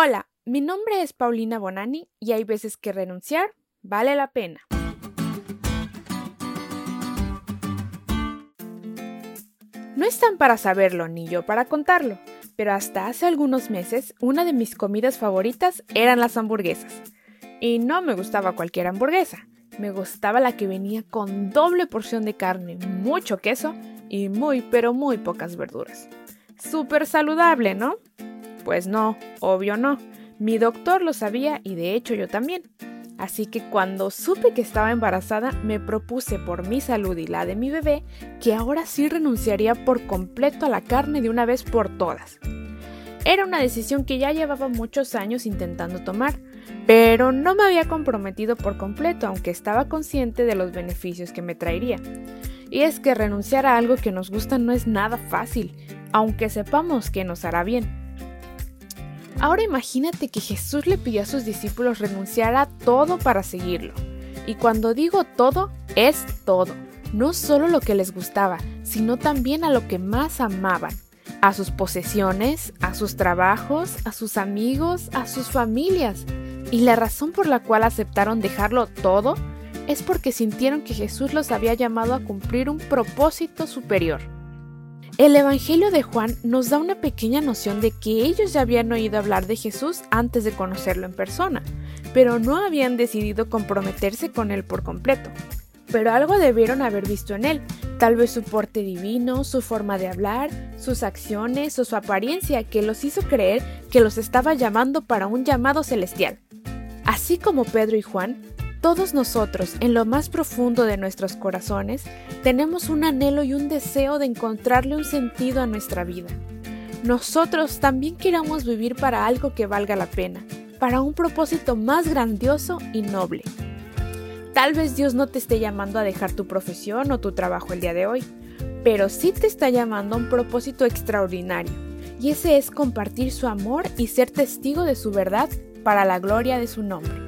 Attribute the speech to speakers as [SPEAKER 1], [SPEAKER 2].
[SPEAKER 1] Hola, mi nombre es Paulina Bonani y hay veces que renunciar vale la pena. No están para saberlo ni yo para contarlo, pero hasta hace algunos meses una de mis comidas favoritas eran las hamburguesas. Y no me gustaba cualquier hamburguesa, me gustaba la que venía con doble porción de carne, mucho queso y muy pero muy pocas verduras. Súper saludable, ¿no? Pues no, obvio no. Mi doctor lo sabía y de hecho yo también. Así que cuando supe que estaba embarazada, me propuse por mi salud y la de mi bebé que ahora sí renunciaría por completo a la carne de una vez por todas. Era una decisión que ya llevaba muchos años intentando tomar, pero no me había comprometido por completo, aunque estaba consciente de los beneficios que me traería. Y es que renunciar a algo que nos gusta no es nada fácil, aunque sepamos que nos hará bien. Ahora imagínate que Jesús le pidió a sus discípulos renunciar a todo para seguirlo. Y cuando digo todo, es todo. No solo lo que les gustaba, sino también a lo que más amaban. A sus posesiones, a sus trabajos, a sus amigos, a sus familias. Y la razón por la cual aceptaron dejarlo todo es porque sintieron que Jesús los había llamado a cumplir un propósito superior. El Evangelio de Juan nos da una pequeña noción de que ellos ya habían oído hablar de Jesús antes de conocerlo en persona, pero no habían decidido comprometerse con él por completo. Pero algo debieron haber visto en él, tal vez su porte divino, su forma de hablar, sus acciones o su apariencia que los hizo creer que los estaba llamando para un llamado celestial. Así como Pedro y Juan, todos nosotros, en lo más profundo de nuestros corazones, tenemos un anhelo y un deseo de encontrarle un sentido a nuestra vida. Nosotros también queremos vivir para algo que valga la pena, para un propósito más grandioso y noble. Tal vez Dios no te esté llamando a dejar tu profesión o tu trabajo el día de hoy, pero sí te está llamando a un propósito extraordinario, y ese es compartir su amor y ser testigo de su verdad para la gloria de su nombre.